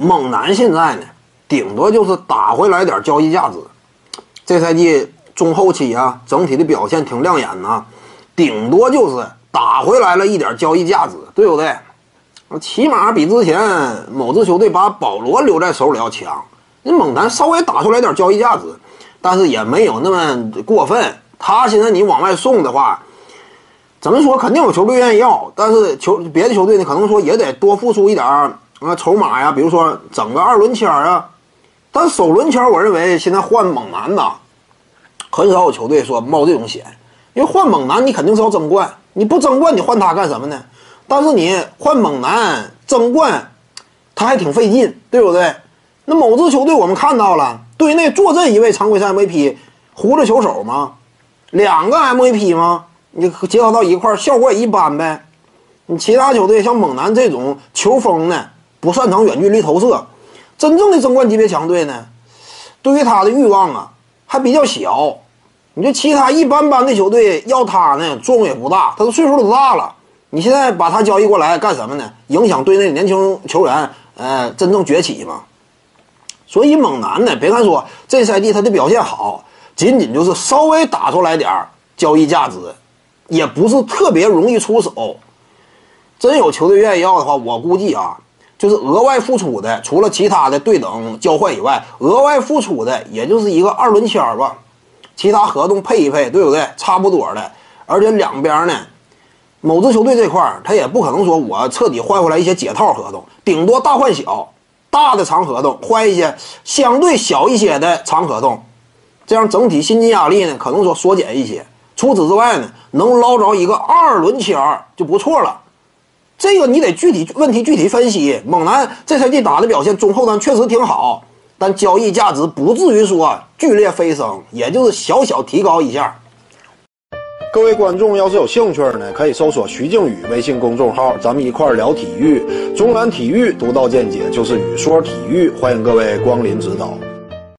猛男现在呢，顶多就是打回来点交易价值。这赛季中后期啊，整体的表现挺亮眼呐，顶多就是打回来了一点交易价值，对不对？起码比之前某支球队把保罗留在手里要强。那猛男稍微打出来点交易价值，但是也没有那么过分。他现在你往外送的话，怎么说肯定有球队愿意要，但是球别的球队呢，可能说也得多付出一点啊筹码呀，比如说整个二轮签啊。但首轮签，我认为现在换猛男呐，很少有球队说冒这种险，因为换猛男你肯定是要争冠，你不争冠你换他干什么呢？但是你换猛男争冠，他还挺费劲，对不对？那某支球队我们看到了，队内坐镇一位常规赛 MVP，胡子球手吗？两个 MVP 吗？你结合到一块，效果也一般呗。你其他球队像猛男这种球风呢，不擅长远距离投射，真正的争冠级别强队呢，对于他的欲望啊还比较小。你说其他一般般的球队要他呢，作用也不大，他的岁数都大了。你现在把他交易过来干什么呢？影响队内年轻球员，呃，真正崛起嘛。所以猛男呢，别看说这赛季他的表现好，仅仅就是稍微打出来点交易价值，也不是特别容易出手。真有球队愿意要的话，我估计啊，就是额外付出的，除了其他的对等交换以外，额外付出的也就是一个二轮签吧。其他合同配一配，对不对？差不多的，而且两边呢。某支球队这块儿，他也不可能说我彻底换回来一些解套合同，顶多大换小，大的长合同换一些相对小一些的长合同，这样整体薪金压力呢可能说缩减一些。除此之外呢，能捞着一个二轮签儿就不错了。这个你得具体问题具体分析。猛男这赛季打的表现中后段确实挺好，但交易价值不至于说剧烈飞升，也就是小小提高一下。各位观众要是有兴趣呢，可以搜索徐静宇微信公众号，咱们一块聊体育。中南体育独到见解就是语说体育，欢迎各位光临指导。